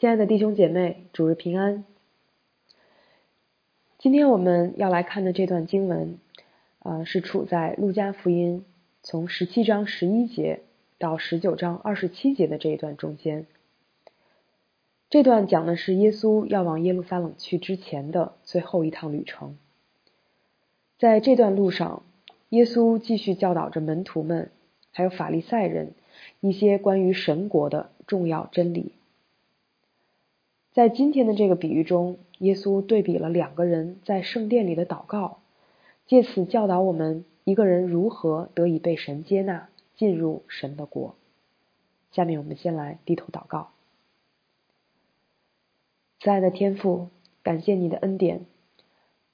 亲爱的弟兄姐妹，主日平安。今天我们要来看的这段经文，呃，是处在路加福音从十七章十一节到十九章二十七节的这一段中间。这段讲的是耶稣要往耶路撒冷去之前的最后一趟旅程。在这段路上，耶稣继续教导着门徒们，还有法利赛人一些关于神国的重要真理。在今天的这个比喻中，耶稣对比了两个人在圣殿里的祷告，借此教导我们一个人如何得以被神接纳，进入神的国。下面我们先来低头祷告。慈爱的天父，感谢你的恩典，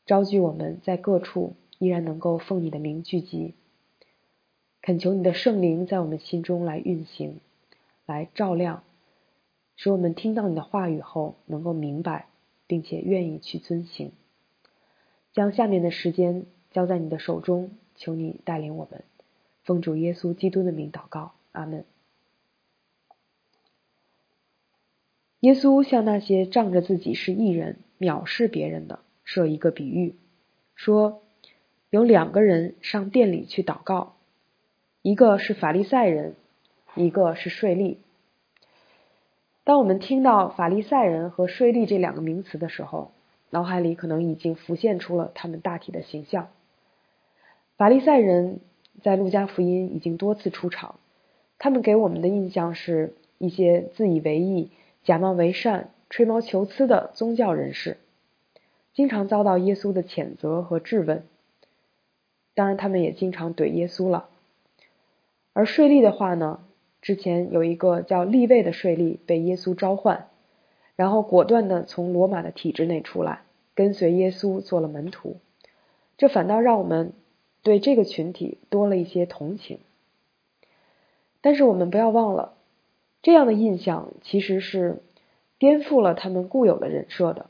召聚我们在各处依然能够奉你的名聚集，恳求你的圣灵在我们心中来运行，来照亮。使我们听到你的话语后，能够明白，并且愿意去遵行。将下面的时间交在你的手中，求你带领我们。奉主耶稣基督的名祷告，阿门。耶稣向那些仗着自己是异人、藐视别人的设一个比喻，说有两个人上殿里去祷告，一个是法利赛人，一个是税吏。当我们听到法利赛人和税吏这两个名词的时候，脑海里可能已经浮现出了他们大体的形象。法利赛人在路加福音已经多次出场，他们给我们的印象是一些自以为意、假冒为善、吹毛求疵的宗教人士，经常遭到耶稣的谴责和质问。当然，他们也经常怼耶稣了。而税吏的话呢？之前有一个叫利位的税吏被耶稣召唤，然后果断的从罗马的体制内出来，跟随耶稣做了门徒。这反倒让我们对这个群体多了一些同情。但是我们不要忘了，这样的印象其实是颠覆了他们固有的人设的。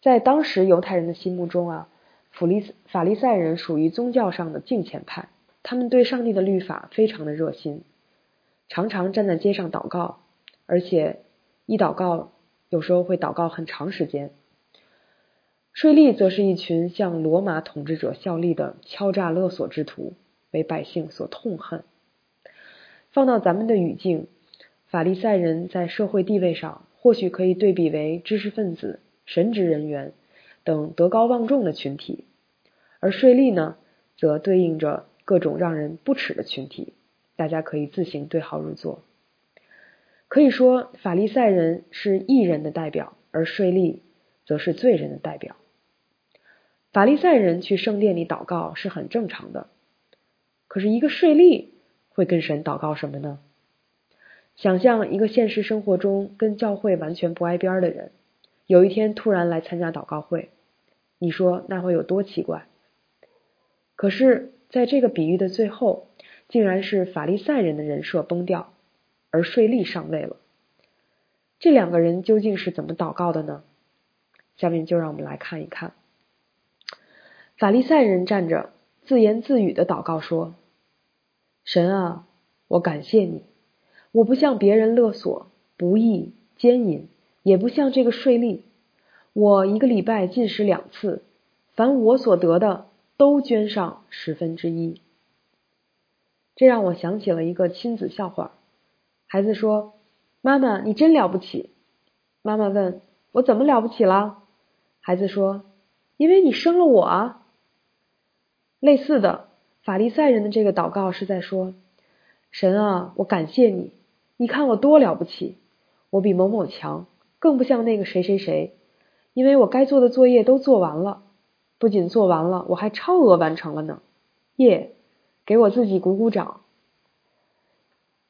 在当时犹太人的心目中啊，弗利法利赛人属于宗教上的敬虔派，他们对上帝的律法非常的热心。常常站在街上祷告，而且一祷告有时候会祷告很长时间。税吏则是一群向罗马统治者效力的敲诈勒索之徒，为百姓所痛恨。放到咱们的语境，法利赛人在社会地位上或许可以对比为知识分子、神职人员等德高望重的群体，而税吏呢，则对应着各种让人不耻的群体。大家可以自行对号入座。可以说，法利赛人是义人的代表，而税吏则是罪人的代表。法利赛人去圣殿里祷告是很正常的，可是，一个税吏会跟神祷告什么呢？想象一个现实生活中跟教会完全不挨边的人，有一天突然来参加祷告会，你说那会有多奇怪？可是，在这个比喻的最后。竟然是法利赛人的人设崩掉，而税吏上位了。这两个人究竟是怎么祷告的呢？下面就让我们来看一看。法利赛人站着，自言自语的祷告说：“神啊，我感谢你，我不向别人勒索、不义、奸淫，也不像这个税吏。我一个礼拜进食两次，凡我所得的，都捐上十分之一。”这让我想起了一个亲子笑话。孩子说：“妈妈，你真了不起。”妈妈问：“我怎么了不起了？”孩子说：“因为你生了我啊。”类似的，法利赛人的这个祷告是在说：“神啊，我感谢你，你看我多了不起，我比某某强，更不像那个谁谁谁，因为我该做的作业都做完了，不仅做完了，我还超额完成了呢，耶！”给我自己鼓鼓掌。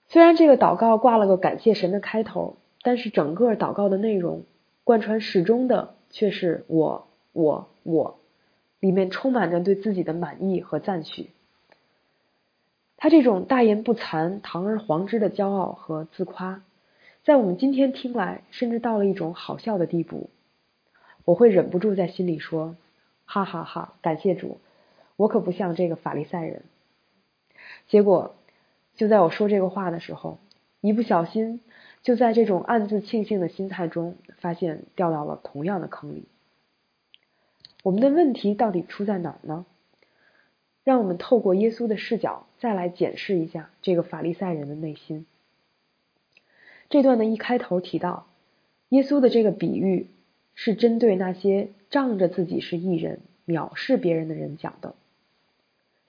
虽然这个祷告挂了个感谢神的开头，但是整个祷告的内容贯穿始终的却是我我我，里面充满着对自己的满意和赞许。他这种大言不惭、堂而皇之的骄傲和自夸，在我们今天听来，甚至到了一种好笑的地步。我会忍不住在心里说：哈哈哈！感谢主，我可不像这个法利赛人。结果，就在我说这个话的时候，一不小心就在这种暗自庆幸的心态中，发现掉到了同样的坑里。我们的问题到底出在哪儿呢？让我们透过耶稣的视角，再来检视一下这个法利赛人的内心。这段的一开头提到，耶稣的这个比喻是针对那些仗着自己是异人、藐视别人的人讲的。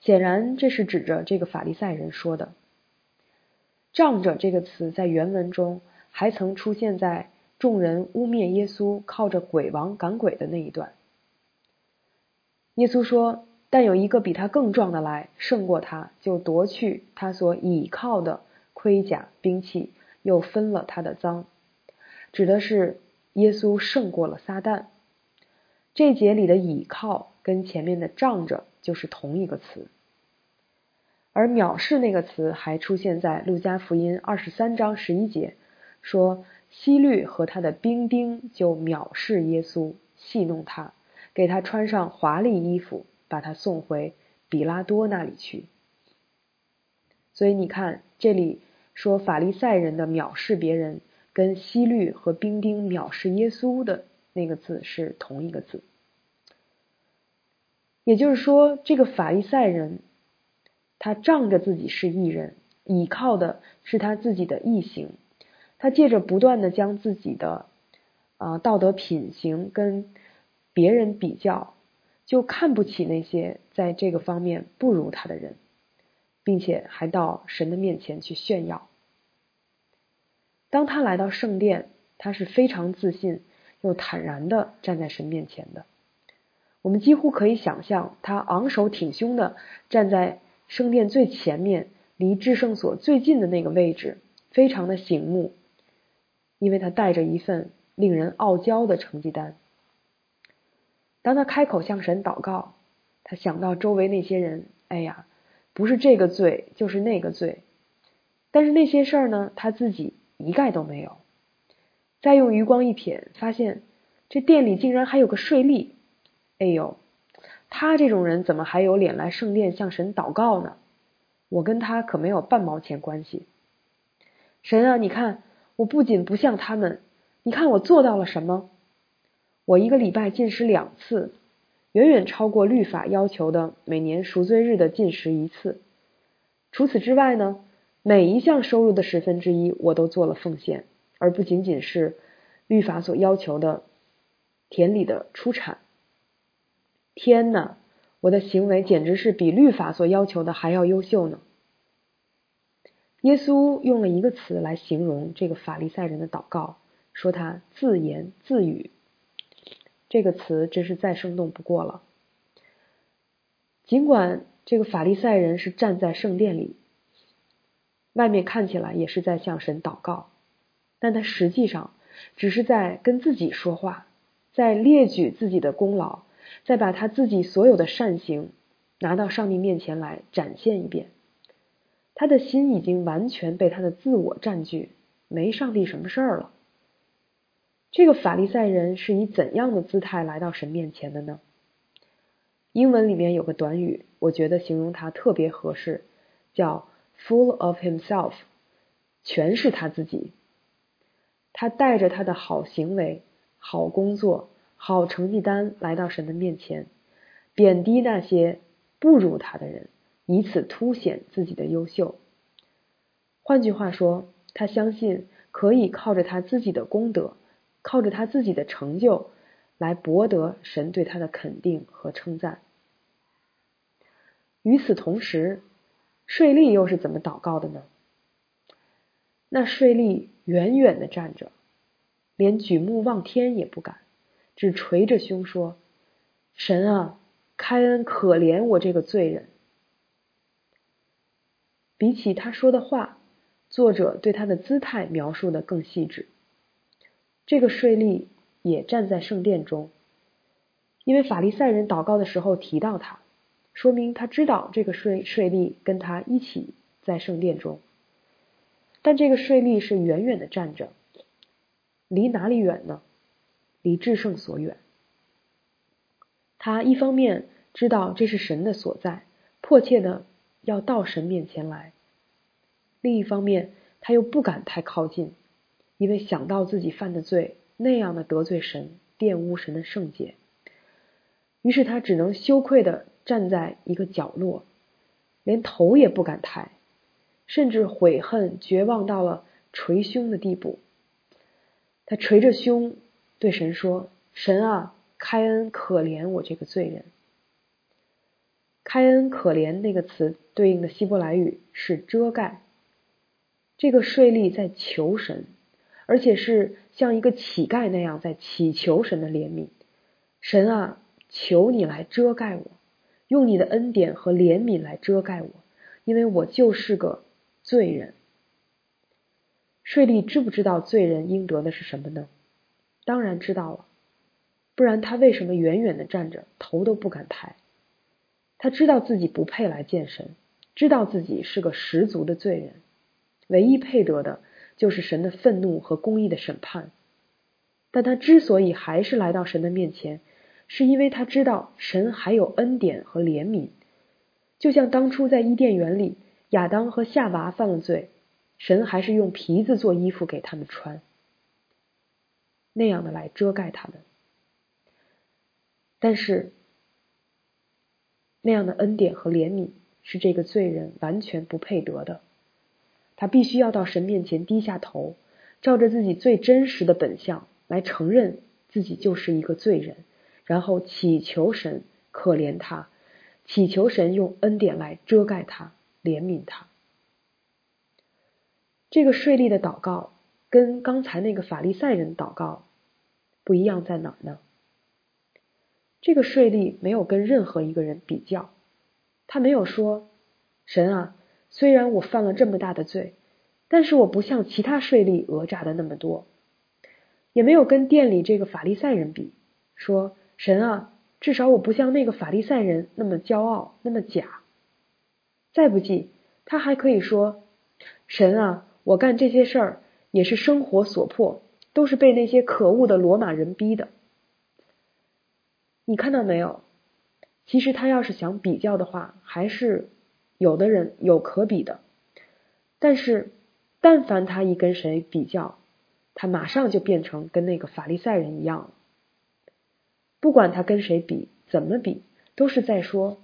显然，这是指着这个法利赛人说的。仗着这个词在原文中还曾出现在众人污蔑耶稣靠着鬼王赶鬼的那一段。耶稣说：“但有一个比他更壮的来，胜过他，就夺去他所倚靠的盔甲兵器。”又分了他的赃，指的是耶稣胜过了撒旦。这节里的倚靠跟前面的仗着就是同一个词，而藐视那个词还出现在路加福音二十三章十一节，说希律和他的兵丁就藐视耶稣，戏弄他，给他穿上华丽衣服，把他送回比拉多那里去。所以你看这里。说法利赛人的藐视别人，跟希律和兵丁藐视耶稣的那个字是同一个字。也就是说，这个法利赛人，他仗着自己是异人，倚靠的是他自己的异行，他借着不断的将自己的啊道德品行跟别人比较，就看不起那些在这个方面不如他的人。并且还到神的面前去炫耀。当他来到圣殿，他是非常自信又坦然的站在神面前的。我们几乎可以想象，他昂首挺胸的站在圣殿最前面，离至圣所最近的那个位置，非常的醒目，因为他带着一份令人傲娇的成绩单。当他开口向神祷告，他想到周围那些人，哎呀。不是这个罪，就是那个罪，但是那些事儿呢，他自己一概都没有。再用余光一瞥，发现这店里竟然还有个税吏。哎呦，他这种人怎么还有脸来圣殿向神祷告呢？我跟他可没有半毛钱关系。神啊，你看，我不仅不像他们，你看我做到了什么？我一个礼拜进食两次。远远超过律法要求的每年赎罪日的进食一次。除此之外呢，每一项收入的十分之一我都做了奉献，而不仅仅是律法所要求的田里的出产。天哪，我的行为简直是比律法所要求的还要优秀呢！耶稣用了一个词来形容这个法利赛人的祷告，说他自言自语。这个词真是再生动不过了。尽管这个法利赛人是站在圣殿里，外面看起来也是在向神祷告，但他实际上只是在跟自己说话，在列举自己的功劳，再把他自己所有的善行拿到上帝面前来展现一遍。他的心已经完全被他的自我占据，没上帝什么事儿了。这个法利赛人是以怎样的姿态来到神面前的呢？英文里面有个短语，我觉得形容他特别合适，叫 “full of himself”，全是他自己。他带着他的好行为、好工作、好成绩单来到神的面前，贬低那些不如他的人，以此凸显自己的优秀。换句话说，他相信可以靠着他自己的功德。靠着他自己的成就来博得神对他的肯定和称赞。与此同时，税吏又是怎么祷告的呢？那税吏远远的站着，连举目望天也不敢，只捶着胸说：“神啊，开恩可怜我这个罪人。”比起他说的话，作者对他的姿态描述的更细致。这个税吏也站在圣殿中，因为法利赛人祷告的时候提到他，说明他知道这个税税吏跟他一起在圣殿中。但这个税吏是远远的站着，离哪里远呢？离至圣所远。他一方面知道这是神的所在，迫切的要到神面前来；另一方面，他又不敢太靠近。因为想到自己犯的罪那样的得罪神、玷污神的圣洁，于是他只能羞愧的站在一个角落，连头也不敢抬，甚至悔恨、绝望到了捶胸的地步。他捶着胸对神说：“神啊，开恩可怜我这个罪人。”开恩可怜那个词对应的希伯来语是遮盖。这个税吏在求神，而且是像一个乞丐那样在祈求神的怜悯。神啊，求你来遮盖我，用你的恩典和怜悯来遮盖我，因为我就是个罪人。税吏知不知道罪人应得的是什么呢？当然知道了，不然他为什么远远的站着，头都不敢抬？他知道自己不配来见神，知道自己是个十足的罪人，唯一配得的就是神的愤怒和公义的审判。但他之所以还是来到神的面前，是因为他知道神还有恩典和怜悯。就像当初在伊甸园里，亚当和夏娃犯了罪，神还是用皮子做衣服给他们穿，那样的来遮盖他们。但是。那样的恩典和怜悯是这个罪人完全不配得的，他必须要到神面前低下头，照着自己最真实的本相来承认自己就是一个罪人，然后祈求神可怜他，祈求神用恩典来遮盖他，怜悯他。这个税吏的祷告跟刚才那个法利赛人祷告不一样在哪儿呢？这个税吏没有跟任何一个人比较，他没有说：“神啊，虽然我犯了这么大的罪，但是我不像其他税吏讹诈的那么多。”也没有跟店里这个法利赛人比，说：“神啊，至少我不像那个法利赛人那么骄傲，那么假。”再不济，他还可以说：“神啊，我干这些事儿也是生活所迫，都是被那些可恶的罗马人逼的。”你看到没有？其实他要是想比较的话，还是有的人有可比的。但是，但凡他一跟谁比较，他马上就变成跟那个法利赛人一样了。不管他跟谁比，怎么比，都是在说：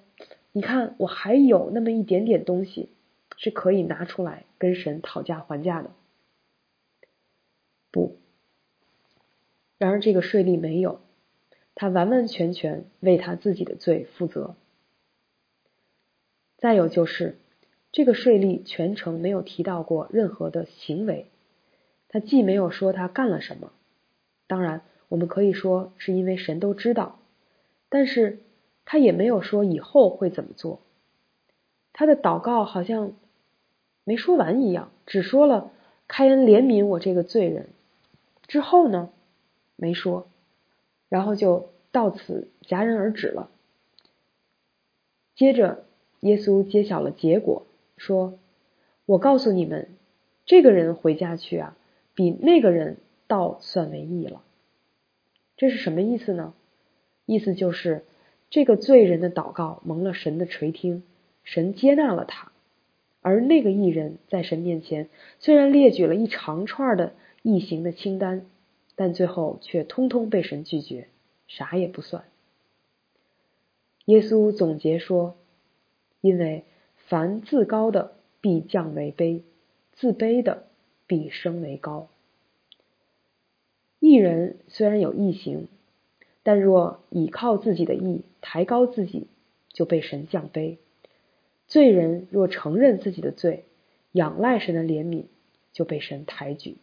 你看，我还有那么一点点东西是可以拿出来跟神讨价还价的。不，然而这个税吏没有。他完完全全为他自己的罪负责。再有就是，这个税吏全程没有提到过任何的行为，他既没有说他干了什么，当然我们可以说是因为神都知道，但是他也没有说以后会怎么做。他的祷告好像没说完一样，只说了开恩怜悯我这个罪人，之后呢，没说。然后就到此戛然而止了。接着，耶稣揭晓了结果，说：“我告诉你们，这个人回家去啊，比那个人倒算为义了。”这是什么意思呢？意思就是这个罪人的祷告蒙了神的垂听，神接纳了他；而那个义人在神面前虽然列举了一长串的异行的清单。但最后却通通被神拒绝，啥也不算。耶稣总结说：“因为凡自高的必降为卑，自卑的必升为高。义人虽然有义行，但若倚靠自己的义抬高自己，就被神降卑；罪人若承认自己的罪，仰赖神的怜悯，就被神抬举。”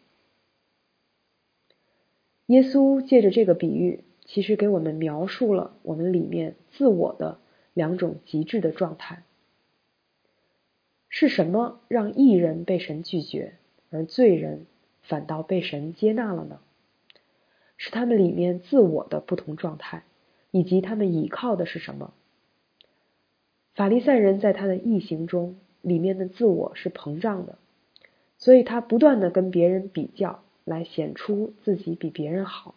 耶稣借着这个比喻，其实给我们描述了我们里面自我的两种极致的状态。是什么让异人被神拒绝，而罪人反倒被神接纳了呢？是他们里面自我的不同状态，以及他们倚靠的是什么？法利赛人在他的异行中，里面的自我是膨胀的，所以他不断的跟别人比较。来显出自己比别人好，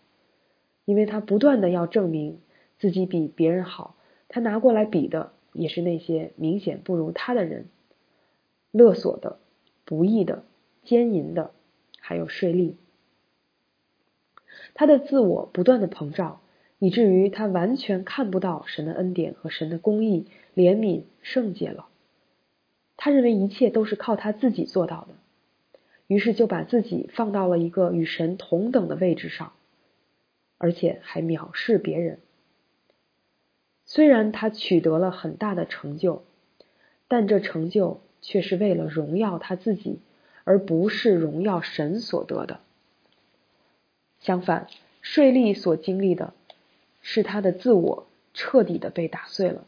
因为他不断的要证明自己比别人好，他拿过来比的也是那些明显不如他的人，勒索的、不义的、奸淫的，还有税吏。他的自我不断的膨胀，以至于他完全看不到神的恩典和神的公义、怜悯、圣洁了。他认为一切都是靠他自己做到的，于是就把自己放到了一个与神同等的位置上，而且还藐视别人。虽然他取得了很大的成就，但这成就却是为了荣耀他自己，而不是荣耀神所得的。相反，税吏所经历的是他的自我彻底的被打碎了。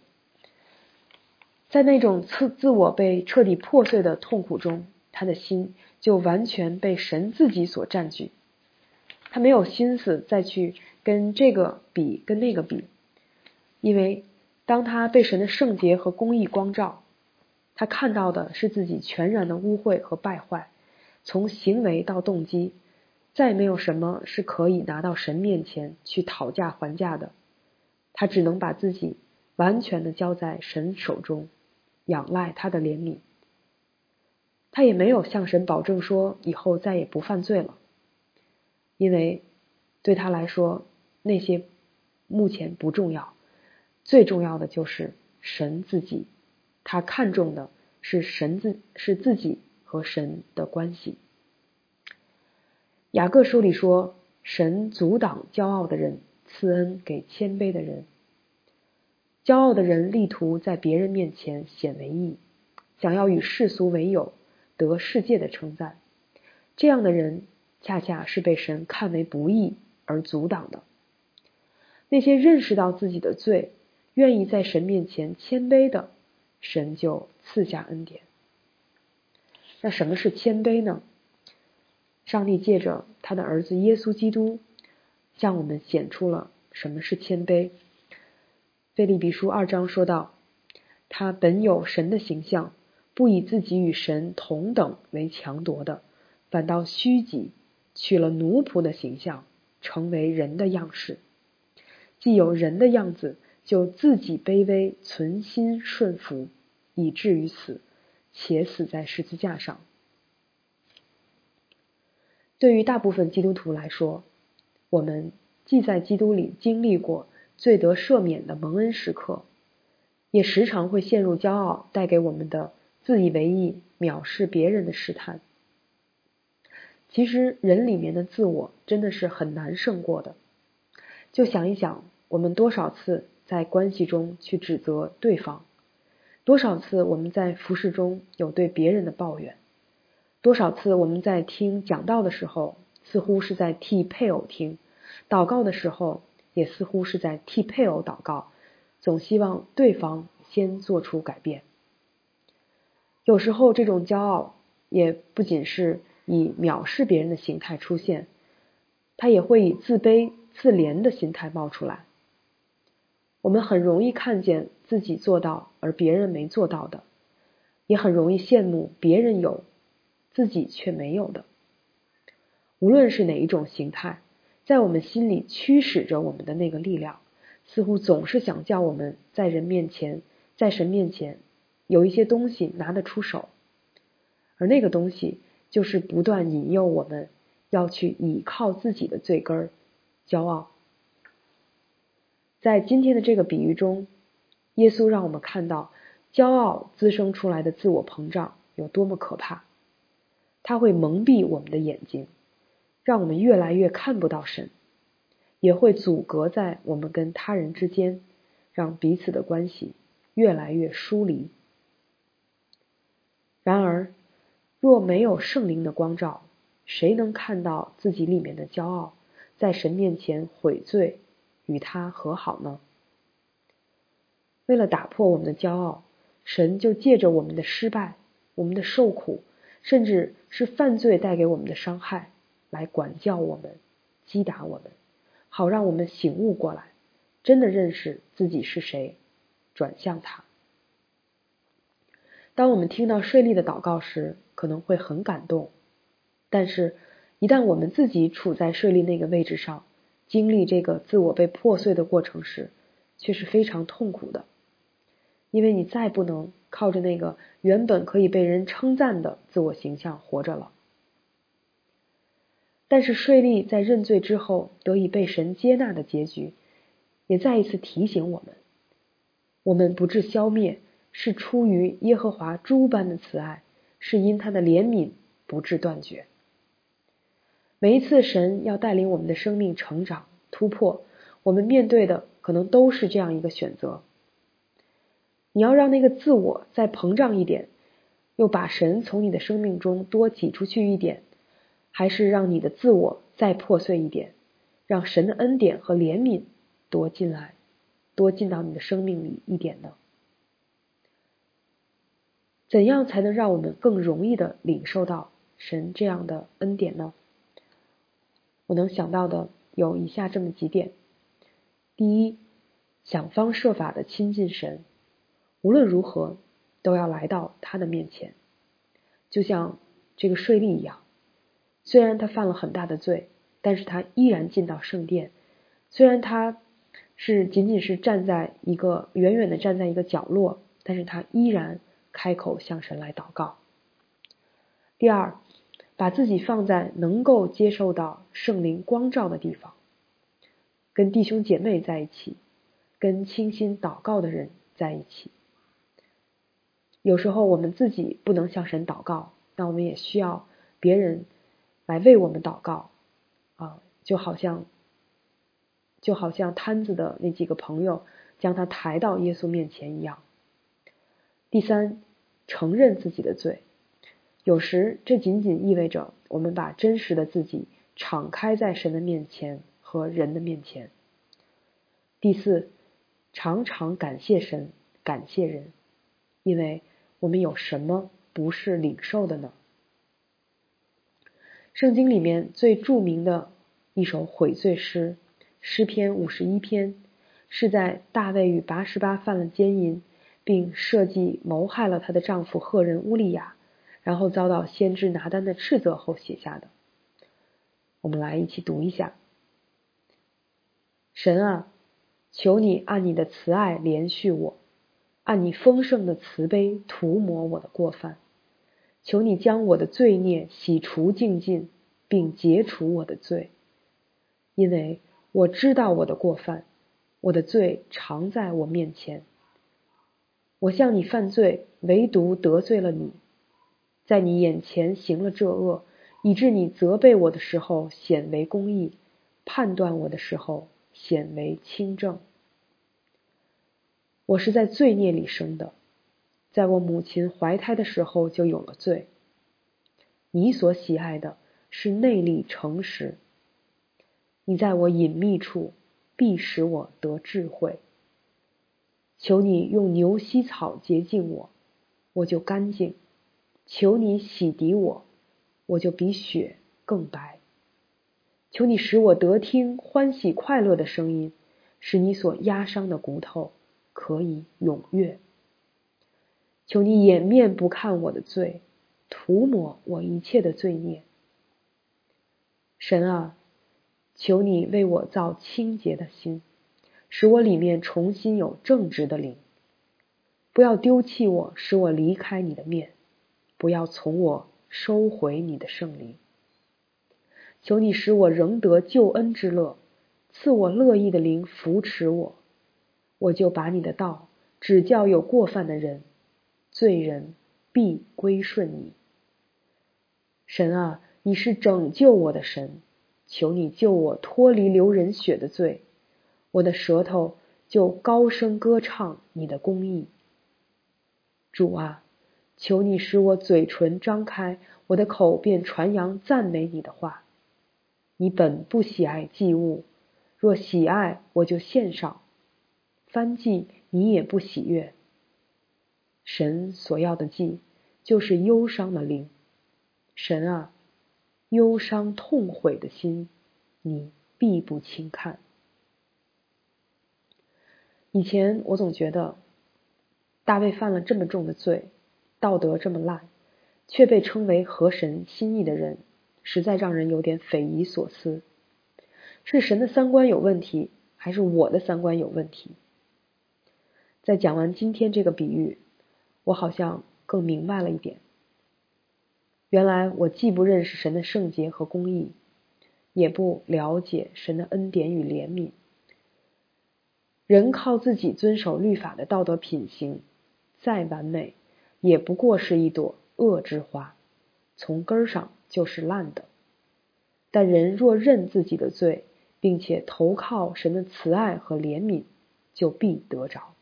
在那种自自我被彻底破碎的痛苦中，他的心就完全被神自己所占据。他没有心思再去跟这个比，跟那个比，因为当他被神的圣洁和公义光照，他看到的是自己全然的污秽和败坏，从行为到动机，再没有什么是可以拿到神面前去讨价还价的。他只能把自己完全的交在神手中。仰赖他的怜悯，他也没有向神保证说以后再也不犯罪了，因为对他来说那些目前不重要，最重要的就是神自己，他看重的是神自是自己和神的关系。雅各书里说，神阻挡骄傲的人，赐恩给谦卑的人。骄傲的人力图在别人面前显为义，想要与世俗为友，得世界的称赞。这样的人恰恰是被神看为不义而阻挡的。那些认识到自己的罪，愿意在神面前谦卑的，神就赐下恩典。那什么是谦卑呢？上帝借着他的儿子耶稣基督，向我们显出了什么是谦卑。菲利比书二章说道：“他本有神的形象，不以自己与神同等为强夺的，反倒虚己，取了奴仆的形象，成为人的样式。既有人的样子，就自己卑微，存心顺服，以至于死，且死在十字架上。”对于大部分基督徒来说，我们既在基督里经历过。最得赦免的蒙恩时刻，也时常会陷入骄傲带给我们的自以为意、藐视别人的试探。其实，人里面的自我真的是很难胜过的。就想一想，我们多少次在关系中去指责对方，多少次我们在服饰中有对别人的抱怨，多少次我们在听讲道的时候，似乎是在替配偶听，祷告的时候。也似乎是在替配偶祷告，总希望对方先做出改变。有时候，这种骄傲也不仅是以藐视别人的形态出现，他也会以自卑、自怜的心态冒出来。我们很容易看见自己做到而别人没做到的，也很容易羡慕别人有自己却没有的。无论是哪一种形态。在我们心里驱使着我们的那个力量，似乎总是想叫我们在人面前，在神面前有一些东西拿得出手，而那个东西就是不断引诱我们要去倚靠自己的罪根儿——骄傲。在今天的这个比喻中，耶稣让我们看到骄傲滋生出来的自我膨胀有多么可怕，它会蒙蔽我们的眼睛。让我们越来越看不到神，也会阻隔在我们跟他人之间，让彼此的关系越来越疏离。然而，若没有圣灵的光照，谁能看到自己里面的骄傲，在神面前悔罪，与他和好呢？为了打破我们的骄傲，神就借着我们的失败、我们的受苦，甚至是犯罪带给我们的伤害。来管教我们，击打我们，好让我们醒悟过来，真的认识自己是谁，转向他。当我们听到税吏的祷告时，可能会很感动，但是，一旦我们自己处在税吏那个位置上，经历这个自我被破碎的过程时，却是非常痛苦的，因为你再不能靠着那个原本可以被人称赞的自我形象活着了。但是税吏在认罪之后得以被神接纳的结局，也再一次提醒我们：我们不致消灭，是出于耶和华诸般的慈爱，是因他的怜悯不致断绝。每一次神要带领我们的生命成长突破，我们面对的可能都是这样一个选择：你要让那个自我再膨胀一点，又把神从你的生命中多挤出去一点。还是让你的自我再破碎一点，让神的恩典和怜悯多进来，多进到你的生命里一点呢？怎样才能让我们更容易的领受到神这样的恩典呢？我能想到的有以下这么几点：第一，想方设法的亲近神，无论如何都要来到他的面前，就像这个税吏一样。虽然他犯了很大的罪，但是他依然进到圣殿。虽然他是仅仅是站在一个远远的站在一个角落，但是他依然开口向神来祷告。第二，把自己放在能够接受到圣灵光照的地方，跟弟兄姐妹在一起，跟倾心祷告的人在一起。有时候我们自己不能向神祷告，那我们也需要别人。来为我们祷告，啊，就好像，就好像摊子的那几个朋友将他抬到耶稣面前一样。第三，承认自己的罪，有时这仅仅意味着我们把真实的自己敞开在神的面前和人的面前。第四，常常感谢神，感谢人，因为我们有什么不是领受的呢？圣经里面最著名的一首悔罪诗，诗篇五十一篇，是在大卫与八十八犯了奸淫，并设计谋害了她的丈夫赫人乌利亚，然后遭到先知拿单的斥责后写下的。我们来一起读一下：神啊，求你按你的慈爱怜恤我，按你丰盛的慈悲涂抹我的过犯。求你将我的罪孽洗除净尽，并解除我的罪，因为我知道我的过犯，我的罪常在我面前。我向你犯罪，唯独得罪了你，在你眼前行了这恶，以致你责备我的时候显为公义，判断我的时候显为清正。我是在罪孽里生的。在我母亲怀胎的时候就有了罪。你所喜爱的是内力诚实。你在我隐秘处必使我得智慧。求你用牛膝草洁净我，我就干净；求你洗涤我，我就比雪更白。求你使我得听欢喜快乐的声音，使你所压伤的骨头可以踊跃。求你掩面不看我的罪，涂抹我一切的罪孽。神啊，求你为我造清洁的心，使我里面重新有正直的灵。不要丢弃我，使我离开你的面；不要从我收回你的圣灵。求你使我仍得救恩之乐，赐我乐意的灵扶持我，我就把你的道指教有过犯的人。罪人必归顺你，神啊，你是拯救我的神，求你救我脱离流人血的罪，我的舌头就高声歌唱你的公义。主啊，求你使我嘴唇张开，我的口便传扬赞美你的话。你本不喜爱祭物，若喜爱，我就献上；翻祭你也不喜悦。神所要的祭，就是忧伤的灵。神啊，忧伤痛悔的心，你必不轻看。以前我总觉得，大卫犯了这么重的罪，道德这么烂，却被称为合神心意的人，实在让人有点匪夷所思。是神的三观有问题，还是我的三观有问题？在讲完今天这个比喻。我好像更明白了一点。原来我既不认识神的圣洁和公义，也不了解神的恩典与怜悯。人靠自己遵守律法的道德品行再完美，也不过是一朵恶之花，从根儿上就是烂的。但人若认自己的罪，并且投靠神的慈爱和怜悯，就必得着。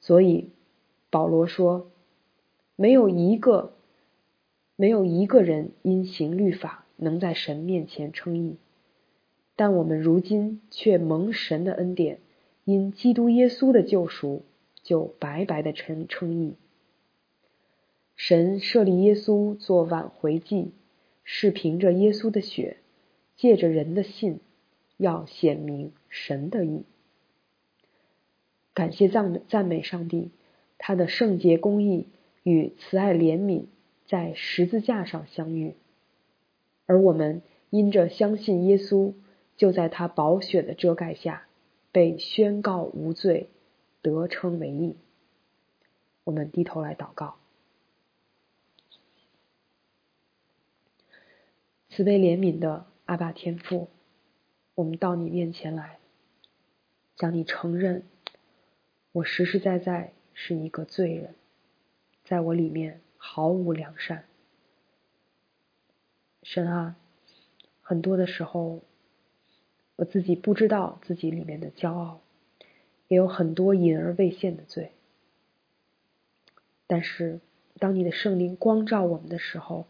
所以保罗说：“没有一个，没有一个人因行律法能在神面前称义。但我们如今却蒙神的恩典，因基督耶稣的救赎，就白白的称称义。神设立耶稣做挽回祭，是凭着耶稣的血。”借着人的信，要显明神的意。感谢赞赞美上帝，他的圣洁公义与慈爱怜悯在十字架上相遇，而我们因着相信耶稣，就在他宝血的遮盖下被宣告无罪，得称为义。我们低头来祷告，慈悲怜悯的。阿爸天父，我们到你面前来，向你承认，我实实在在是一个罪人，在我里面毫无良善。神啊，很多的时候，我自己不知道自己里面的骄傲，也有很多隐而未现的罪。但是，当你的圣灵光照我们的时候，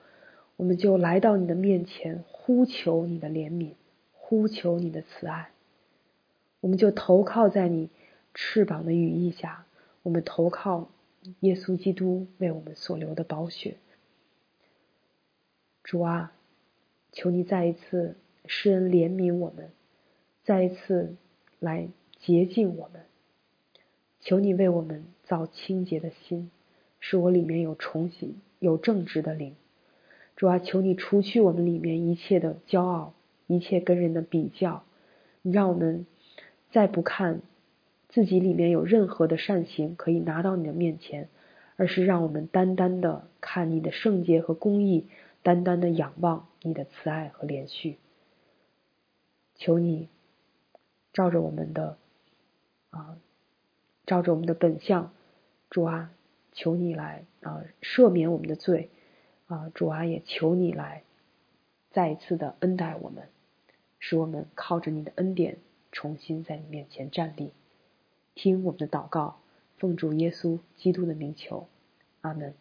我们就来到你的面前。呼求你的怜悯，呼求你的慈爱，我们就投靠在你翅膀的羽翼下。我们投靠耶稣基督为我们所流的宝血。主啊，求你再一次施恩怜悯我们，再一次来洁净我们。求你为我们造清洁的心，使我里面有重新有正直的灵。主啊，求你除去我们里面一切的骄傲，一切跟人的比较，你让我们再不看自己里面有任何的善行可以拿到你的面前，而是让我们单单的看你的圣洁和公义，单单的仰望你的慈爱和怜恤。求你照着我们的啊，照着我们的本相，主啊，求你来啊赦免我们的罪。啊，主啊，也求你来再一次的恩待我们，使我们靠着你的恩典重新在你面前站立。听我们的祷告，奉主耶稣基督的名求，阿门。